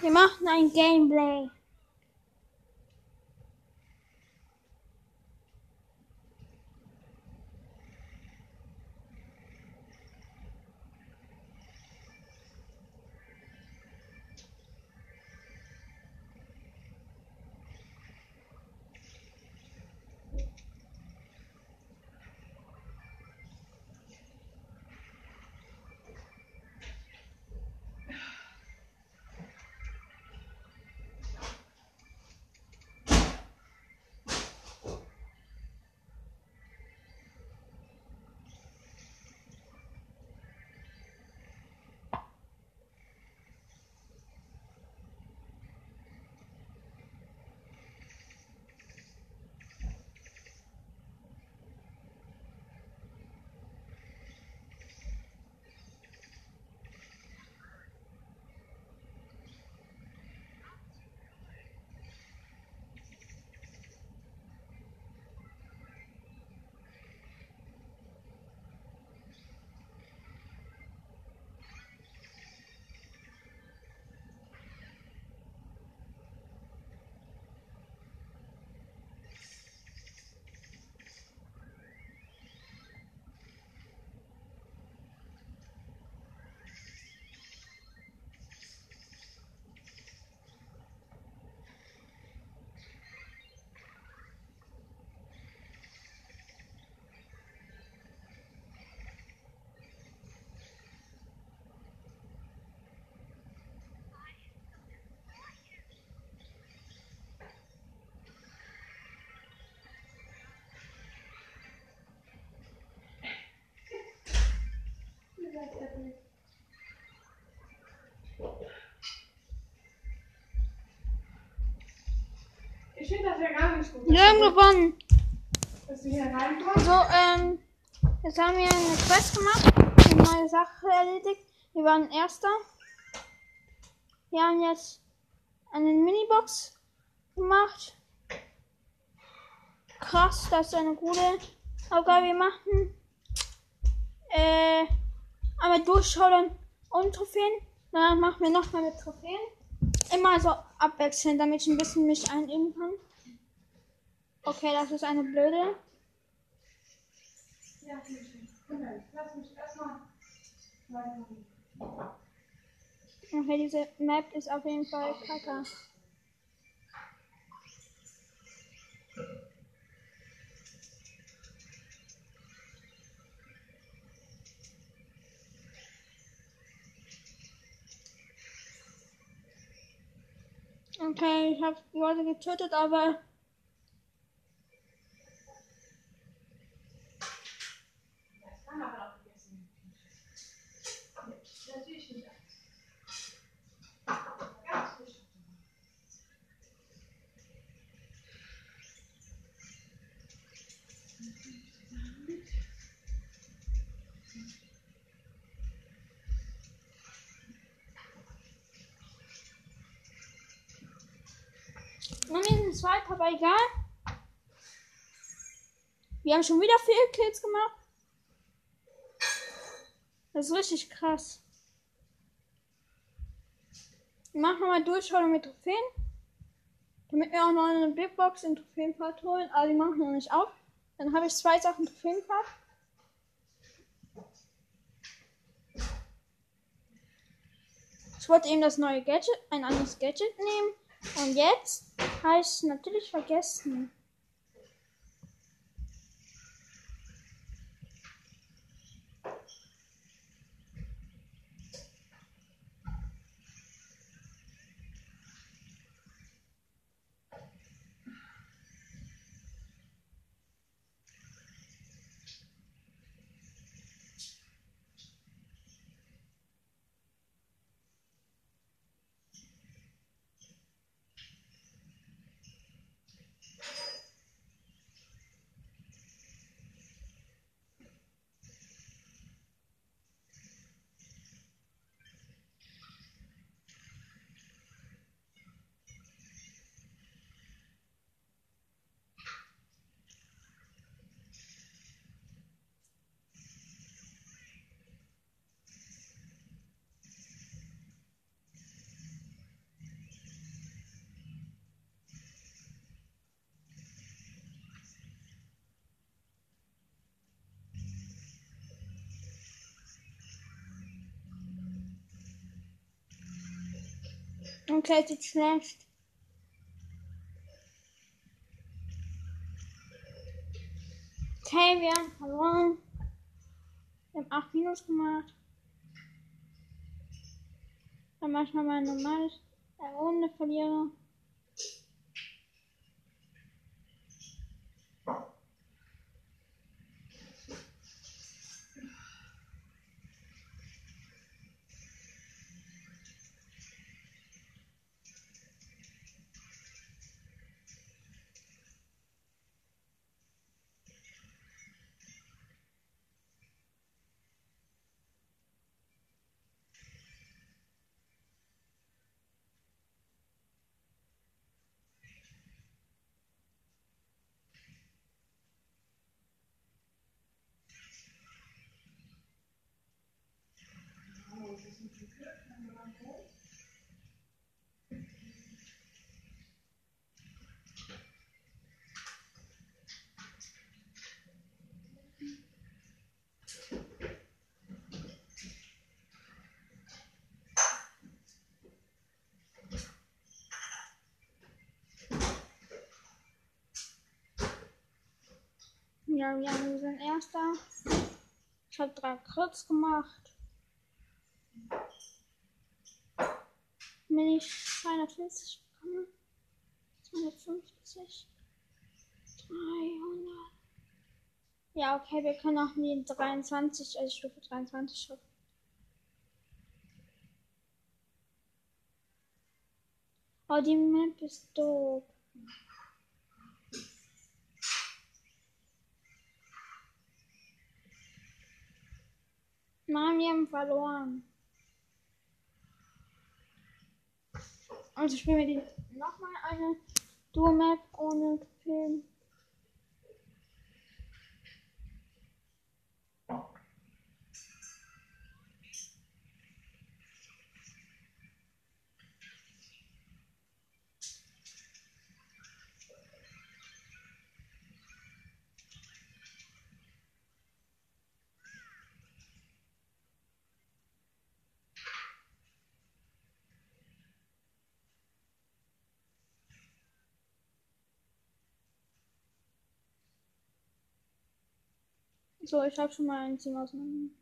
Wir machen ein Gameplay. Finde das ja gar nicht gut. Wir haben gewonnen. Dass du hier reinkommst. So, ähm, jetzt haben wir eine Quest gemacht, eine neue Sache erledigt. Wir waren Erster. Wir haben jetzt eine Minibox gemacht. Krass, das ist eine gute Aufgabe. Wir machen äh, einmal durchschauen und Trophäen. Danach machen wir nochmal mit Trophäen. Immer so abwechselnd, damit ich ein bisschen mich einüben kann. Okay, das ist eine blöde. Ja, lass mich erstmal. Okay, diese Map ist auf jeden Fall kacke. Okay, ich habe Leute getötet, aber Das kann man aber auch vergessen. Nee, natürlich nicht. Ganz frisch. Wir sind zweit, aber egal. Wir haben schon wieder vier Kills gemacht. Das ist richtig krass. Wir machen mal Durchschauen mit Trophäen. Damit wir auch noch eine Big Box in Trophäenfahrt holen. Aber die machen wir noch nicht auf. Dann habe ich zwei Sachen Trophäenfahrt. Ich wollte eben das neue Gadget, ein anderes Gadget nehmen. Und jetzt habe ich es natürlich vergessen. Sieht schlecht. Okay, wir haben verloren. Wir haben 8 Minus gemacht. Dann mach ich mal mein normales äh, Runde verliere. Ja, wir haben unseren erster. Ich habe drei Crits gemacht. Wenn ich 250 bekomme. 250. 300. Ja, okay, wir können auch die 23, also Stufe 23 schaffen. Oh, die Map ist doof. Nein, wir haben verloren. Also spielen wir die nochmal eine Duo-Map ohne Film. So, ich habe schon mal ein Team auseinander.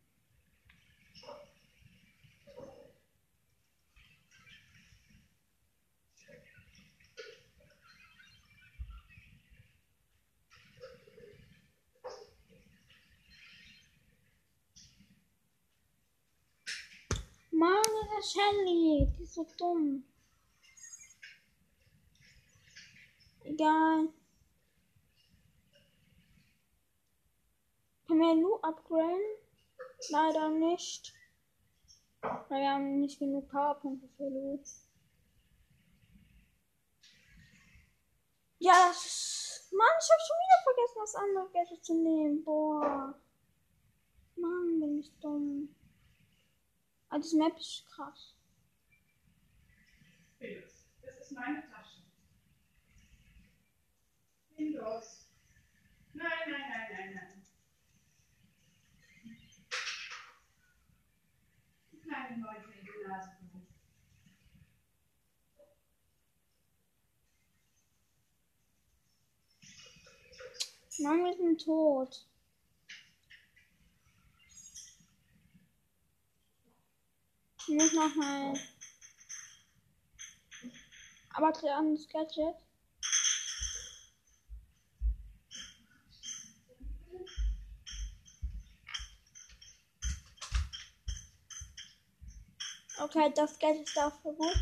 Mann, diese Shelly, die ist so dumm. Egal. Können wir Lu upgraden? Leider nicht. Weil wir haben nicht genug Powerpunkte für Lu. Ja, das. Mann, ich habe schon wieder vergessen, das andere Gadget zu nehmen. Boah. Mann, bin ich dumm. Ah, diese Map ist krass. Felix, das ist meine Tasche. Nimm nein, nein, nein. Die Nase. bringen. Mann, wir sind tot. Ich muss noch mal. Aber dreh an Okay, das Gadget ist dafür gut.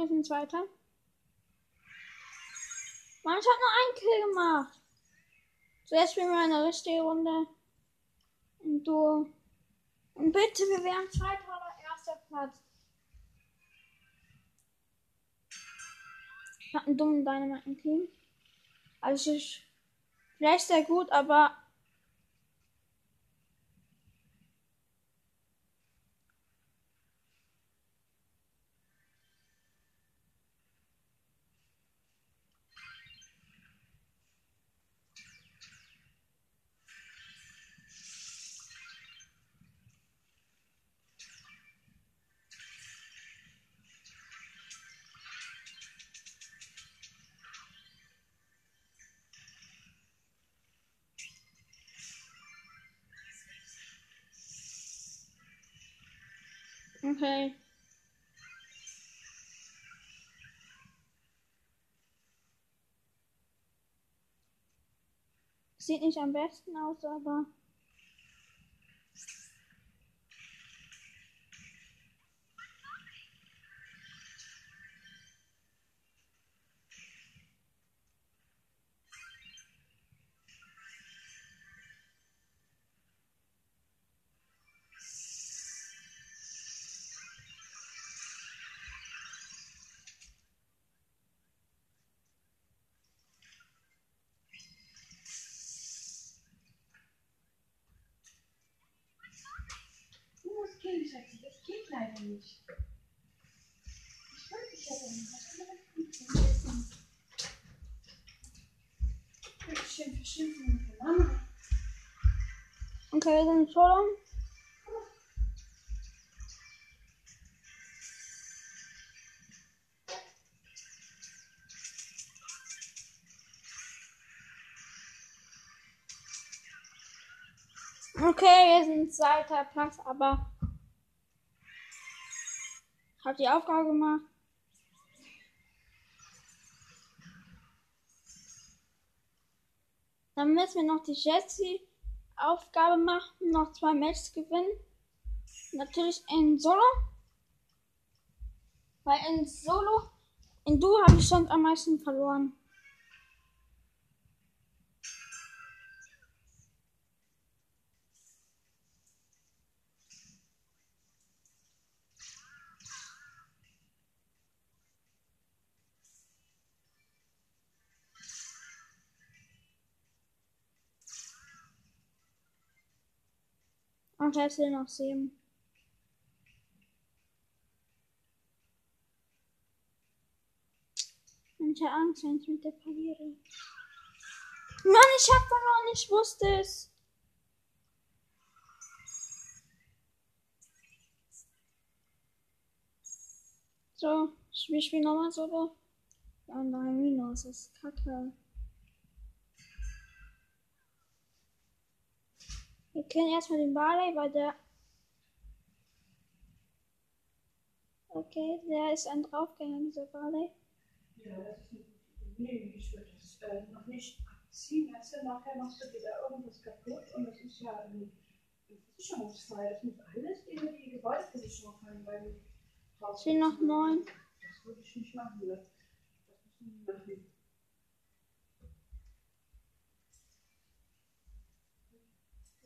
Wir sind Zweiter. Mann, ich hab nur einen Kill gemacht. Jetzt spielen wir eine richtige Runde. Und du. Und bitte, wir wären zweiter oder erster Platz. Ich hab einen dummen Dynamite im Team. Also, ich vielleicht sehr gut, aber. Okay. Sieht nicht am besten aus, aber. Du musst gehen, Schatzi. Das geht leider Ich wollte dich ja dann. Gut essen? Schön verschimpfen mit der Mama. Okay, wir sind Solo. Okay, wir sind zweiter Platz, aber habe die Aufgabe gemacht. Dann müssen wir noch die Jessie-Aufgabe machen, noch zwei Matches gewinnen. Natürlich in Solo. Weil in Solo, in Du habe ich schon am meisten verloren. Und jetzt sind noch sieben. Und ich habe Angst, wenn ich mit der verliere. Mann, ich hab verloren, ich wusste es. So, ich spiele nochmal so. Ja, nein, Minus, ist kacke. Wir kennen erstmal den Barley, weil der. Okay, der ist ein Draufgänger, dieser Barley. Ja, das ist gute Idee. Ich würde das äh, noch nicht abziehen. Weißt du, nachher machst du wieder irgendwas kaputt und das ist ja ein ein Versicherungsfall. Das muss alles über die Gebäudeversicherung fallen, Es sind noch neun. Das würde ich nicht machen. Das müssen wir machen.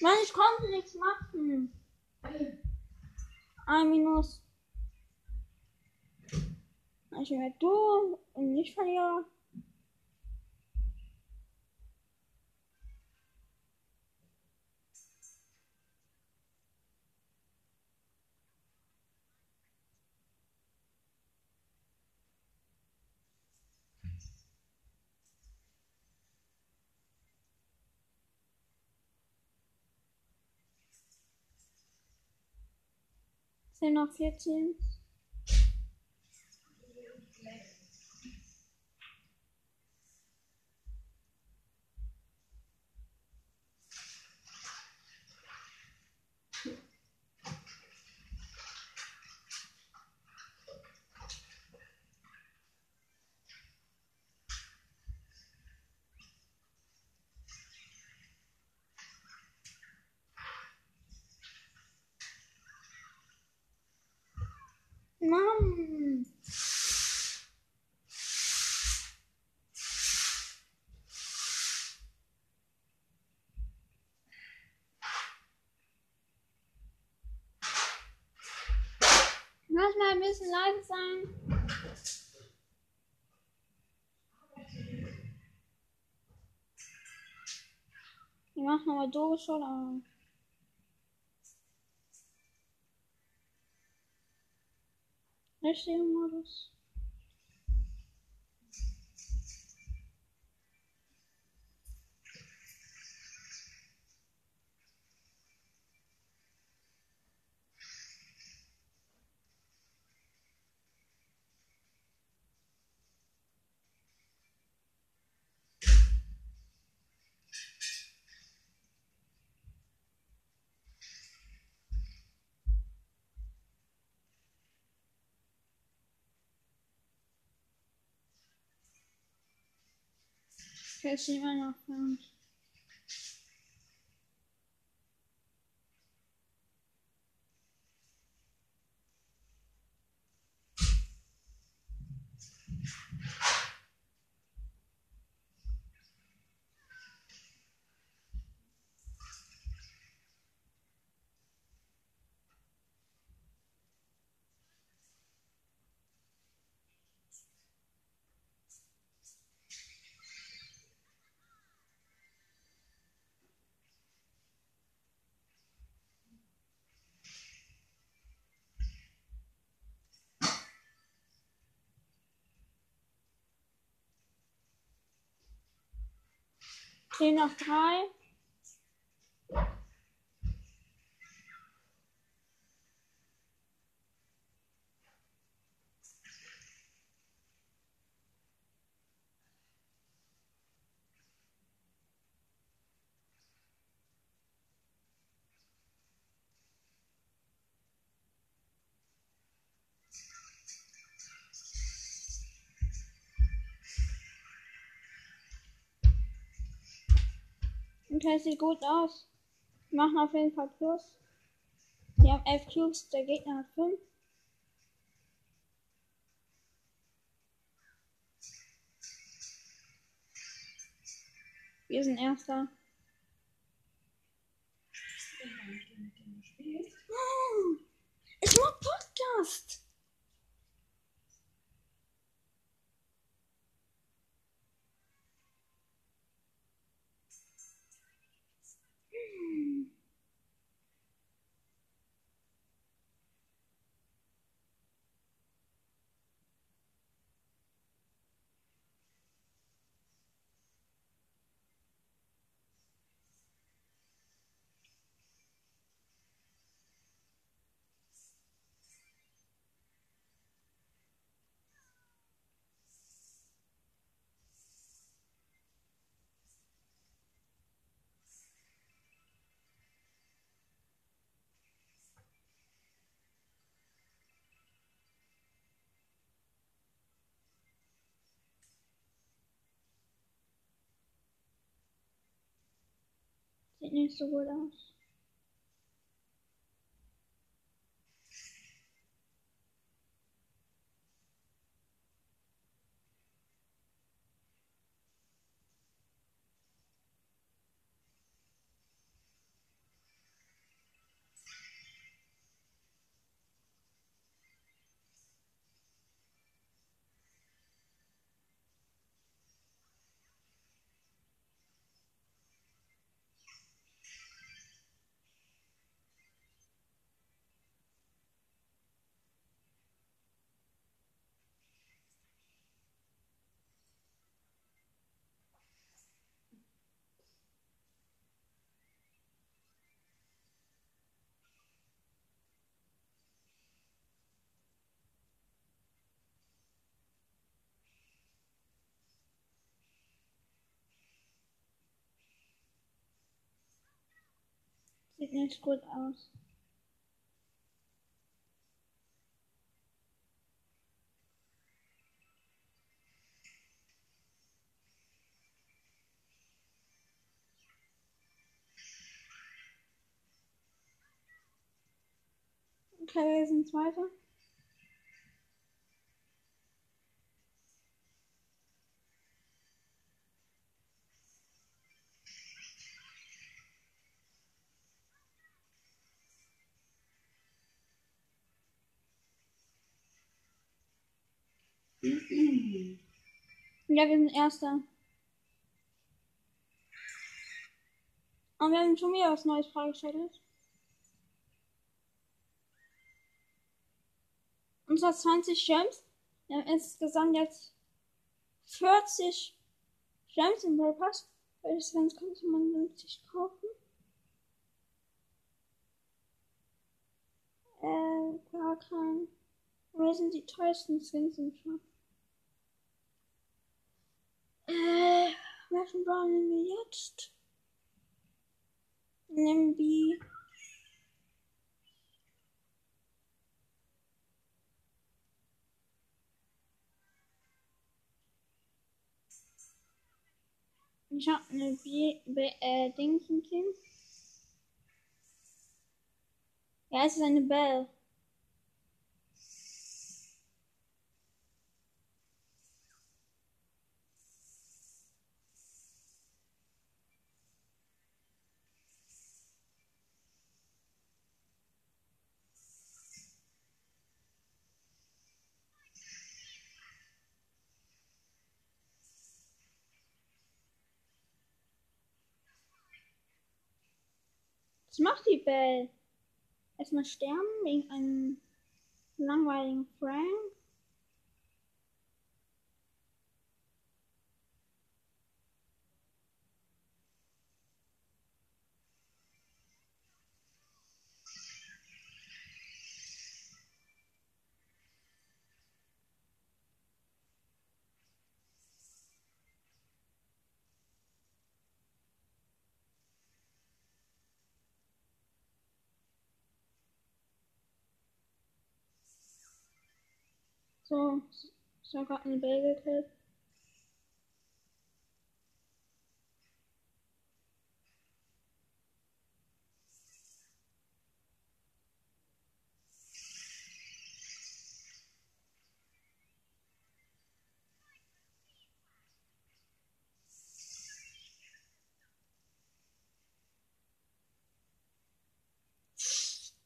Mann, ich konnte nichts machen. A minus. Ich werde halt du und nicht verlieren. 13 nach 14. Mann. Ich muss mal ein bisschen leise sein. Ich mache nochmal doofe Schule. Esta é. Modus. Jetzt immer noch fern. Okay, noch drei. Okay, sieht gut aus. Wir machen auf jeden Fall Plus. Wir haben 11 Cubes, der Gegner hat 5. Wir sind Erster. ist nur Podcast. Sieht nicht so gut aus. Nicht gut aus. Okay, wir sind Zweiter. Ja, wir sind Erster. Und wir haben schon wieder was Neues freigeschaltet. Und zwar 20 Gems. Wir haben insgesamt jetzt 40 Gems im Brawl Pass. Welches Gems könnte man günstig kaufen? Äh, gar kein. Wer sind die teuersten Skins im Shop? Äh, welchen Brawl nehmen wir jetzt? Wir. Ich hab eine B, B äh, Dingchen. Ja, es ist eine Bell. Was macht die Belle? Erstmal sterben wegen einem langweiligen Frank. So, ich habe gerade eine Bell gekillt.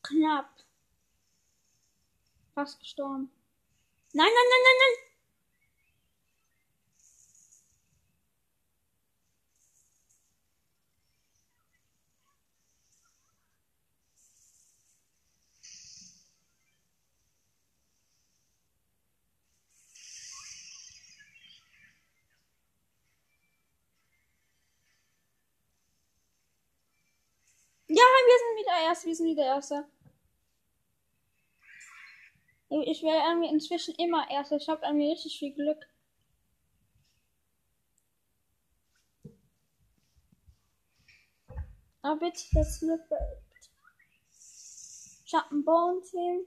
Knapp. Fast gestorben. Nein, nein, nein, nein, nein. Ja, wir sind wieder erst, wir sind wieder Erster. Ich werde irgendwie inzwischen immer Erster. Ich habe irgendwie richtig viel Glück. Aber bitte, das Glück bleibt. Ich habe einen Bone-Team.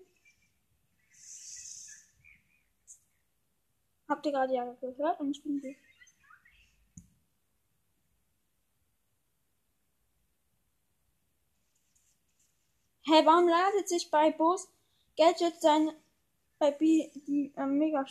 Habt ihr gerade ja gehört und ich bin gut. Hey, warum ladet sich bei Bos Gadget sein bei B die äh, mega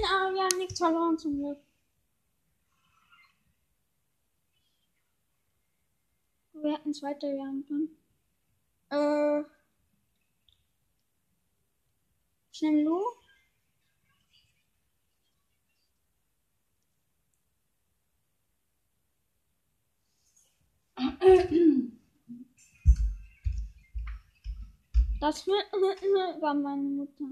schnell auf? wir haben nichts verloren zum Glück. Wir hätten es weiterjagen können. Äh. Ich nehme Lu. Das war meine Mutter.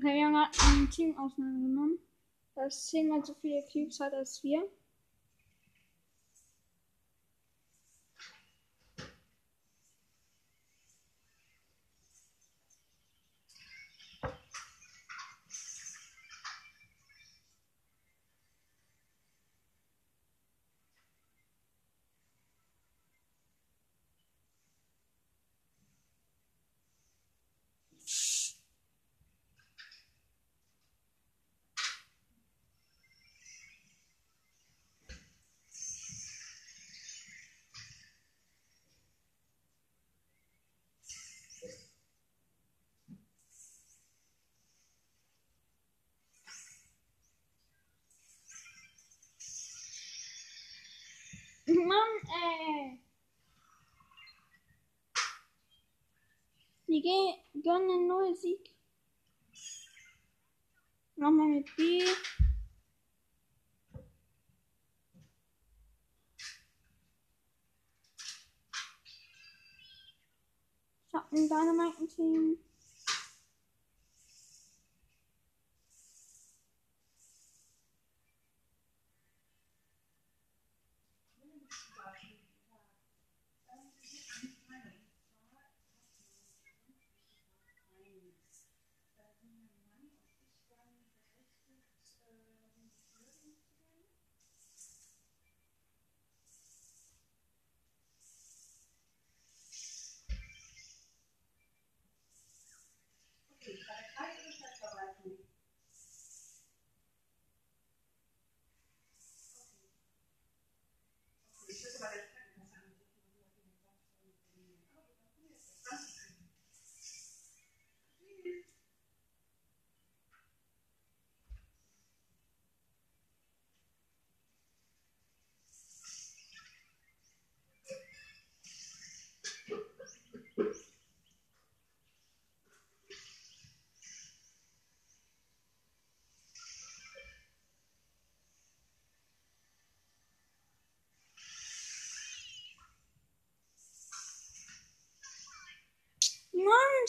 Okay, wir haben gerade ein Team auseinandergenommen, das zehnmal so viele Cubes hat als wir. Mann, ey. Gehen, gönnen neuen Sieg. Nochmal mit B. Ich hab ein Dynamite-Team.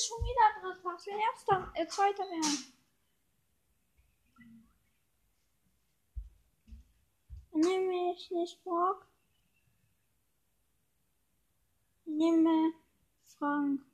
Mann, schon wieder dritter. Ich will erster, äh, zweiter werden. Nehme ich nicht Brock. Ich nehme Frank.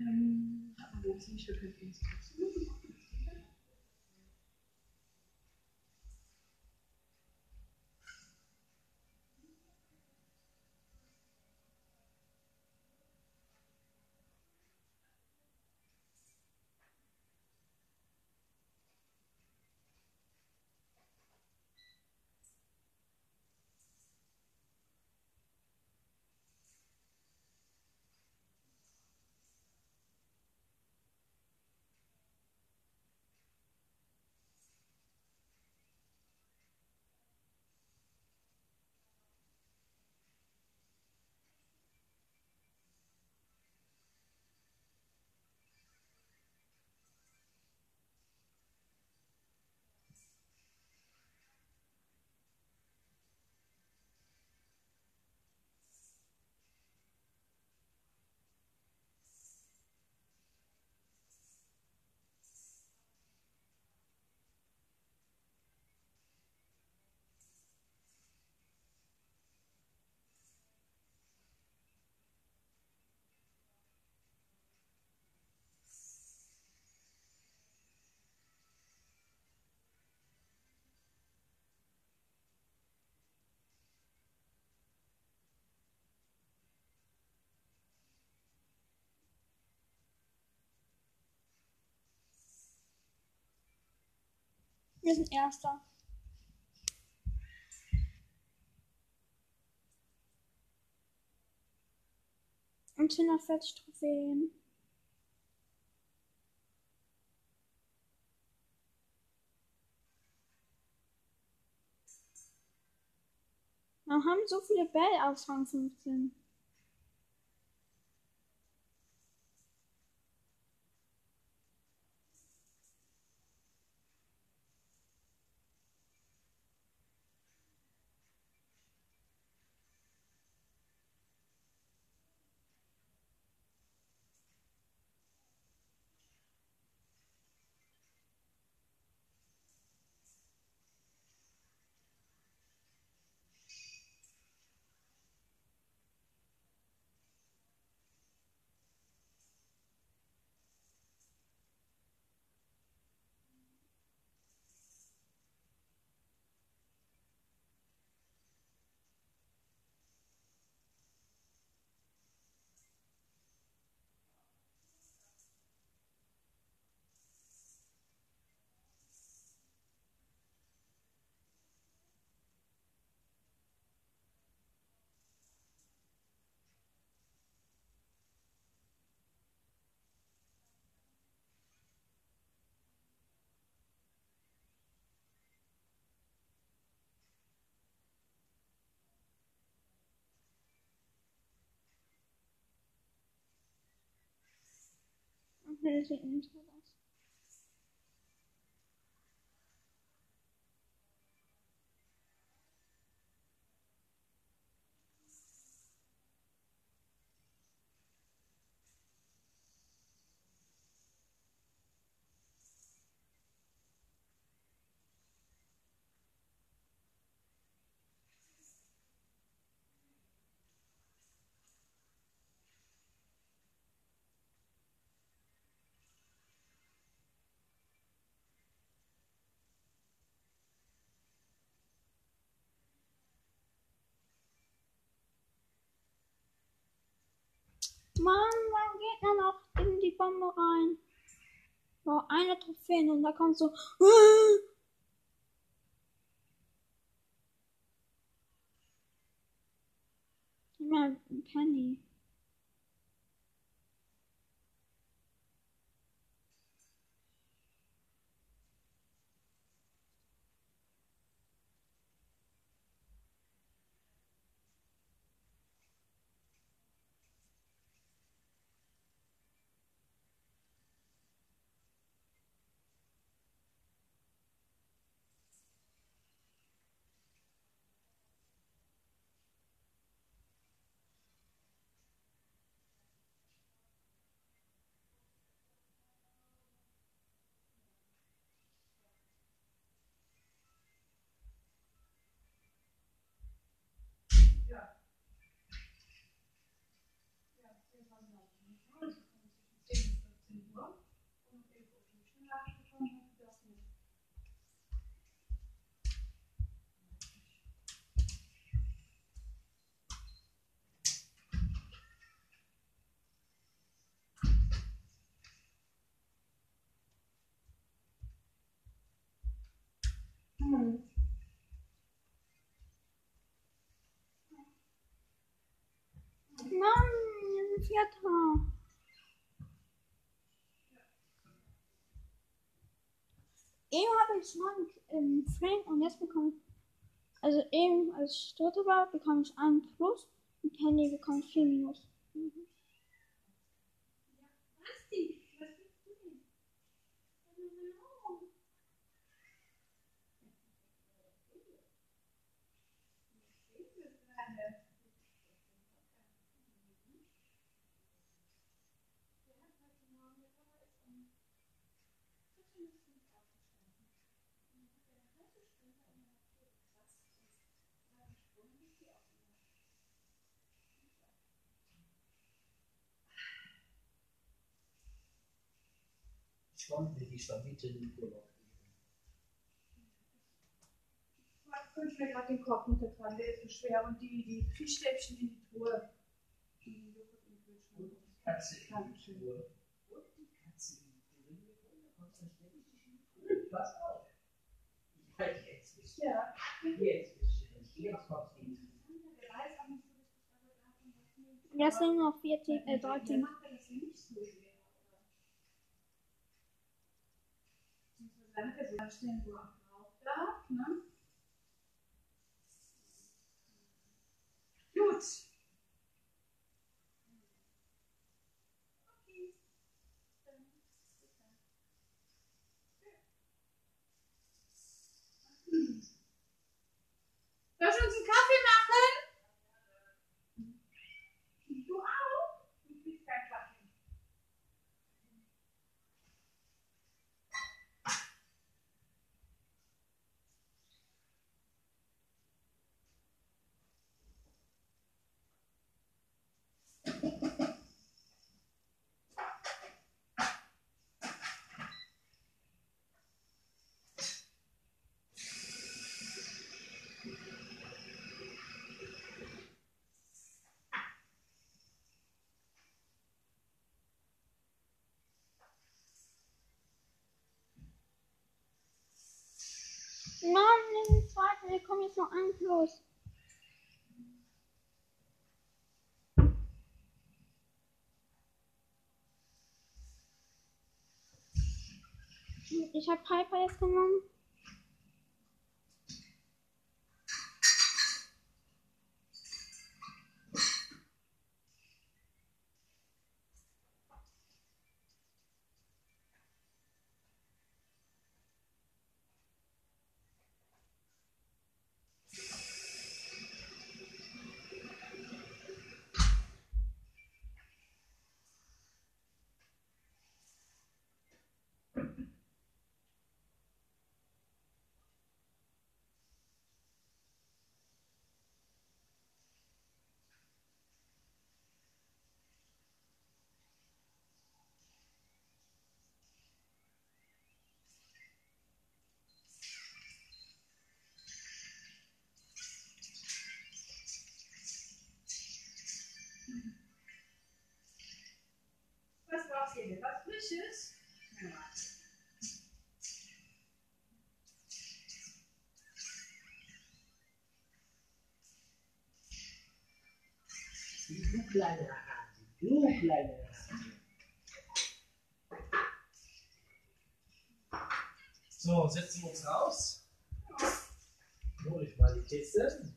Ähm, aber jetzt nicht, wir Wir sind Erster. Und 140 Trophäen. Wir haben so viele Bälle auf Rang 15. Okay, das sieht nicht gut aus. Mann, mein Gegner noch in die Bombe rein. Wow, eine Trophäe und da kommt so. Immer Penny. Hm. Mann, sind Vierter. Eben habe ich neun ähm, Frank und jetzt bekomme ich, also eben als ich Dritte war, bekomme ich 1 plus und Handy bekommt 4 minus. Mhm. Basti, was willst Stąd Hiszpanite in Urlaub. fünf mir gerade den Kopf unter dran, der ist so schwer. Und die, die Fischstäbchen in die Truhe. Die Joghurt im Kühlschrank. Und die Katze in die Truhe. Und die Katze in die Truhe. Da kommt dann ständig die Truhe. Was auch? Ja, jetzt ist Ja. Jetzt ist Jetzt kommt die Ja, sind noch 14, äh, 13. Danke, so stehen, wo er braucht darf. Ne? Mann, den zweiten, wir kommen jetzt noch an los. Ich habe Piper jetzt genommen. Was brauchst du warte. Du kleiner Hase. Du kleiner Hase. So, setzen wir uns raus. Hol ich mal die Kiste.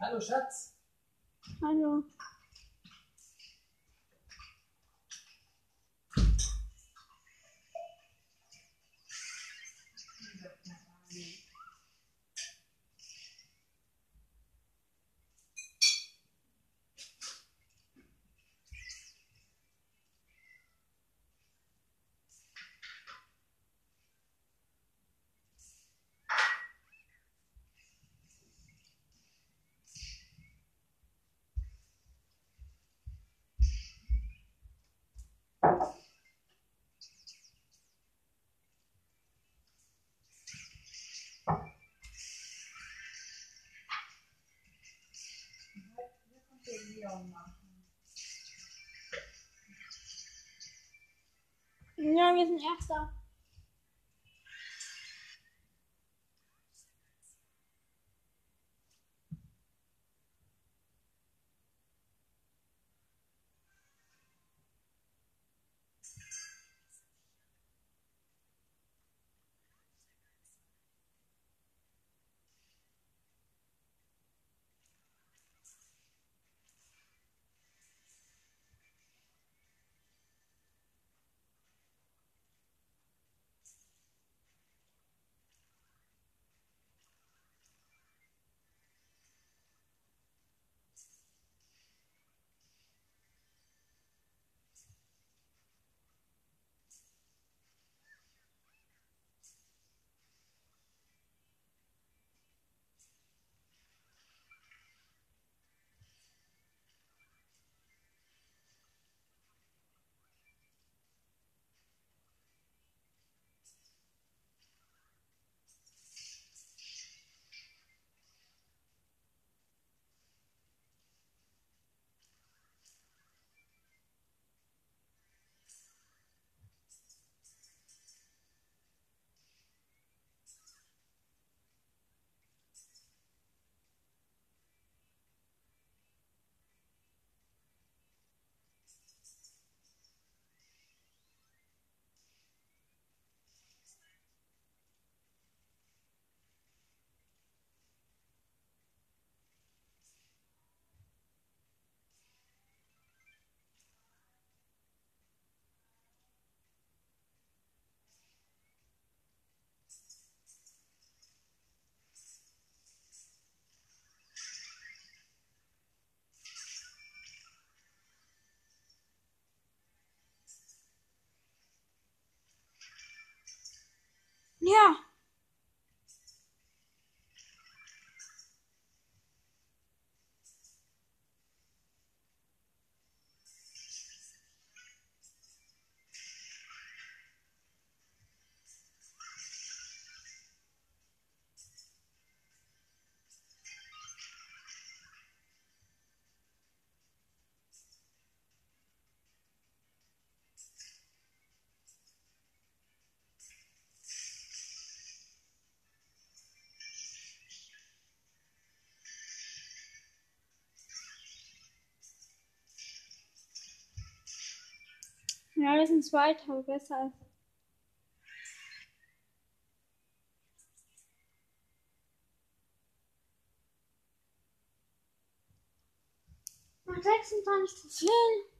Hallo Schatz. Hallo. Ja, wir sind Erster. Ja, wir sind Zweiter, aber besser als. Noch 26 Trophäen.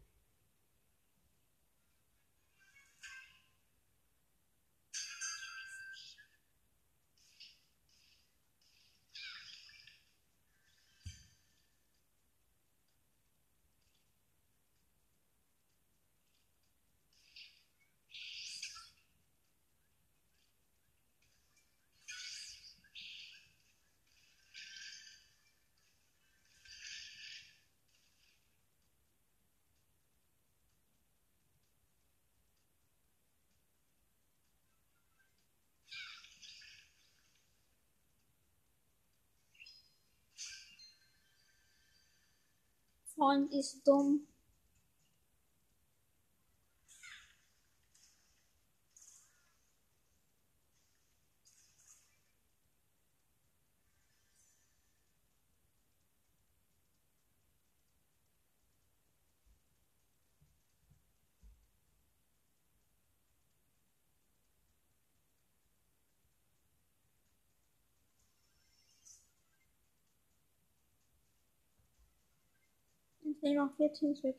Freund ist dumm. Ich nehme auch vier Teams, wir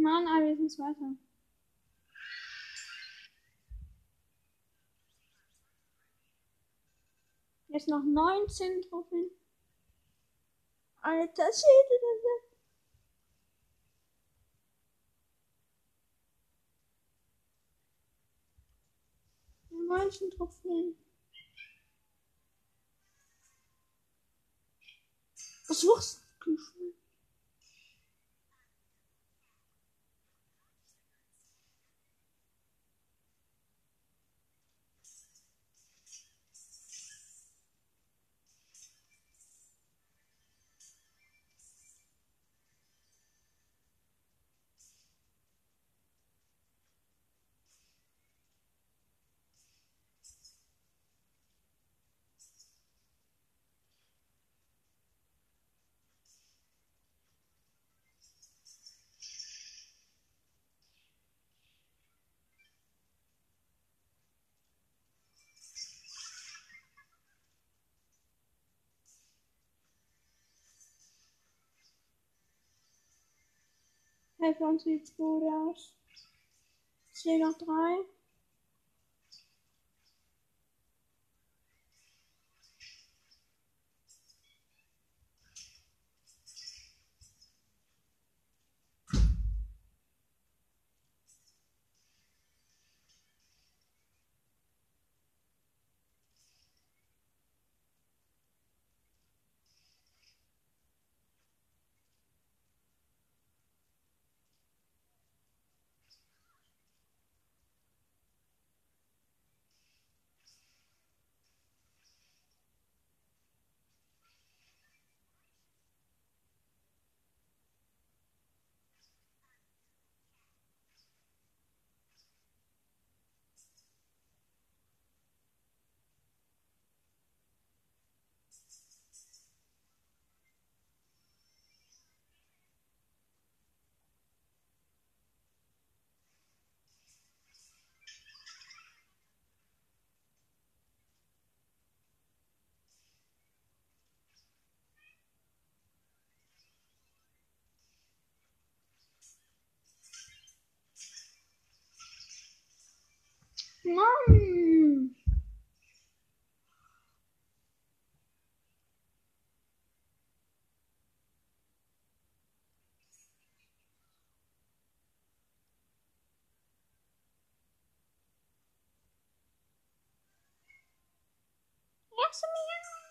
Mann, aber wir sind Zweiter. Jetzt noch 19 Trophäen. Alter Schäde, das ist. Neunzehn Trophäen. Was machst du Helfen uns aus. Ich sehe noch drei. 什么样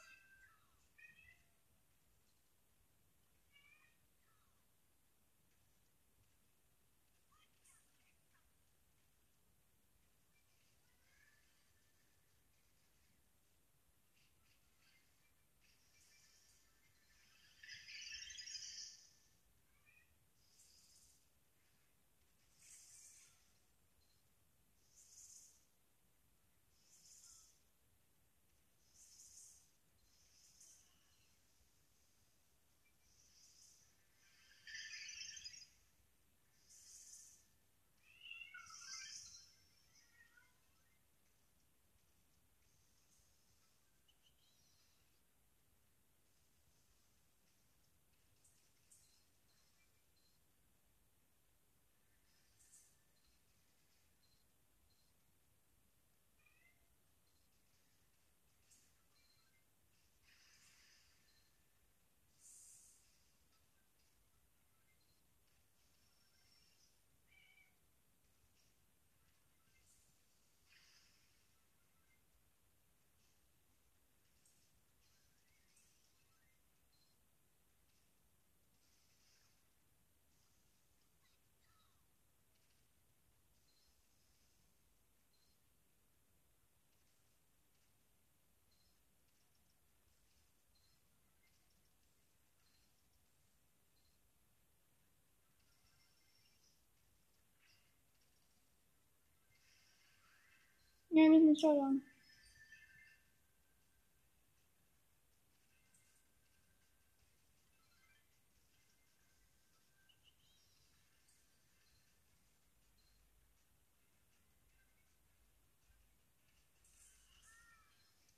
Ja, wir sind schon.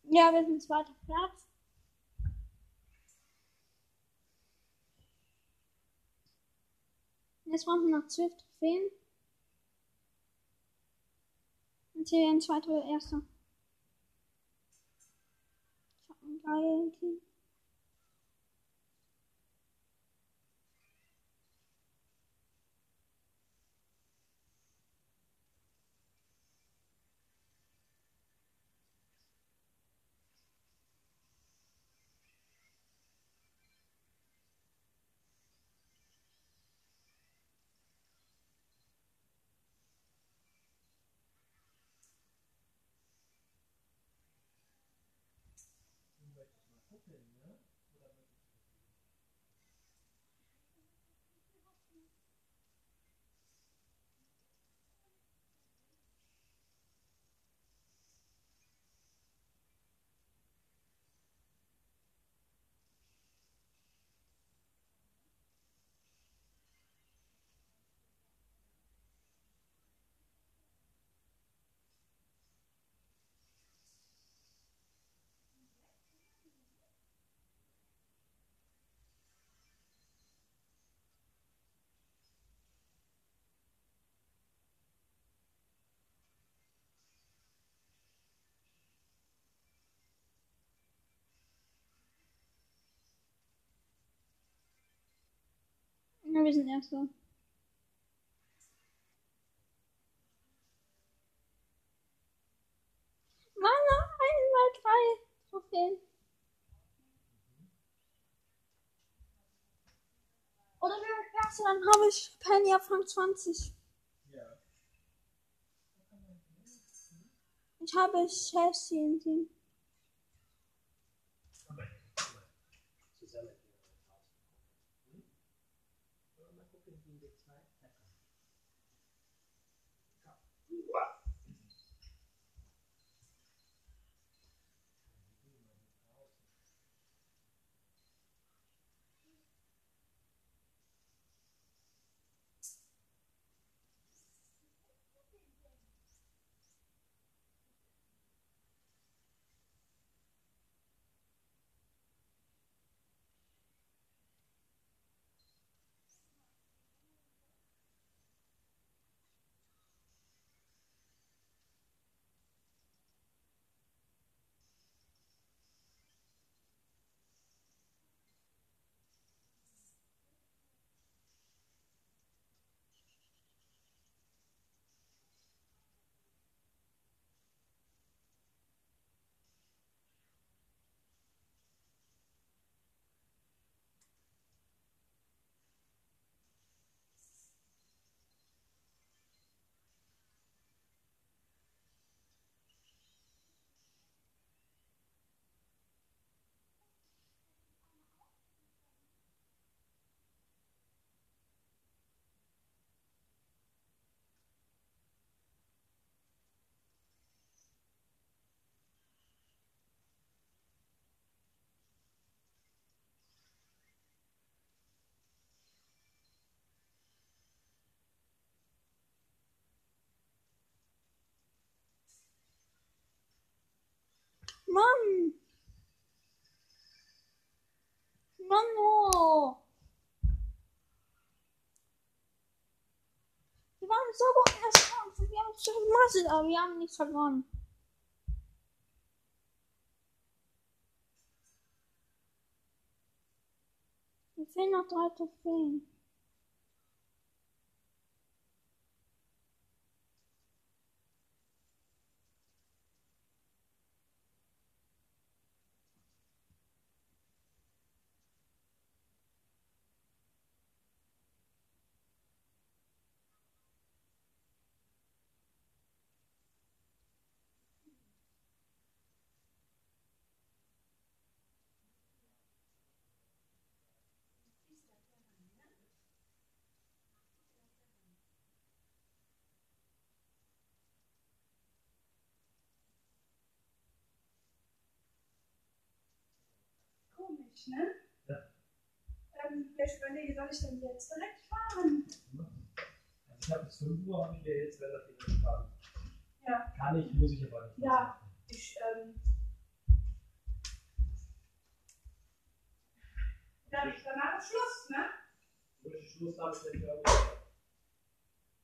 Ja, wir sind zweiter Platz. Jetzt brauchen wir noch zwölf Trophäen. Ein zweiter oder erster. Ich hab ein geiles Team. Ja, wir sind erster. Mann, noch einmal drei Trophäen. Oder wenn wir erster, dann habe ich Penny auf Rang 20. Ja. Ich habe Chelsea im Team. Mann! Mann, oh! Wir waren so gut in das Kampf. Wir haben es gemacht, aber wir haben nichts verloren. Mir fehlen noch drei Trophäen. Komisch, ne? Ja. Ja, ich überlege, soll ich denn jetzt direkt fahren? Also ich habe bis 5 Uhr, habe ich mir jetzt relativ entspannt. Ja. Kann ich, muss ich aber nicht. Ja. Ich, ähm. Ja, danach ist Schluss, ne? Durch Schluss habe ich jetzt ja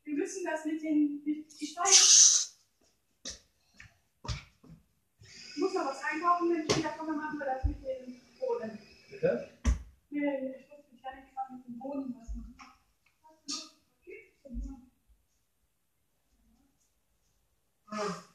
Wir müssen das mit den. Mit, ich weiß. Ich muss noch was einkaufen, wenn ich wiederkomme, machen wir das mit den Bohnen. Bitte? Nee, ich muss mich ja nicht mal mit dem Boden was machen. Hast du okay? Okay.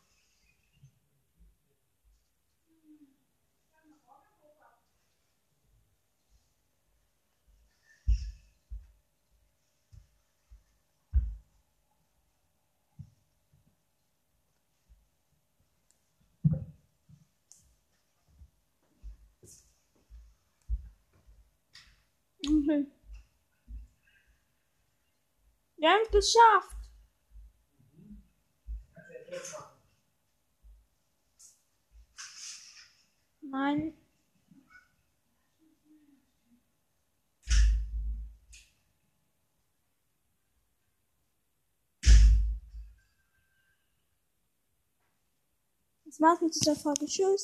Wir haben es geschafft. Nein. Das war's mit dieser Folge. Tschüss.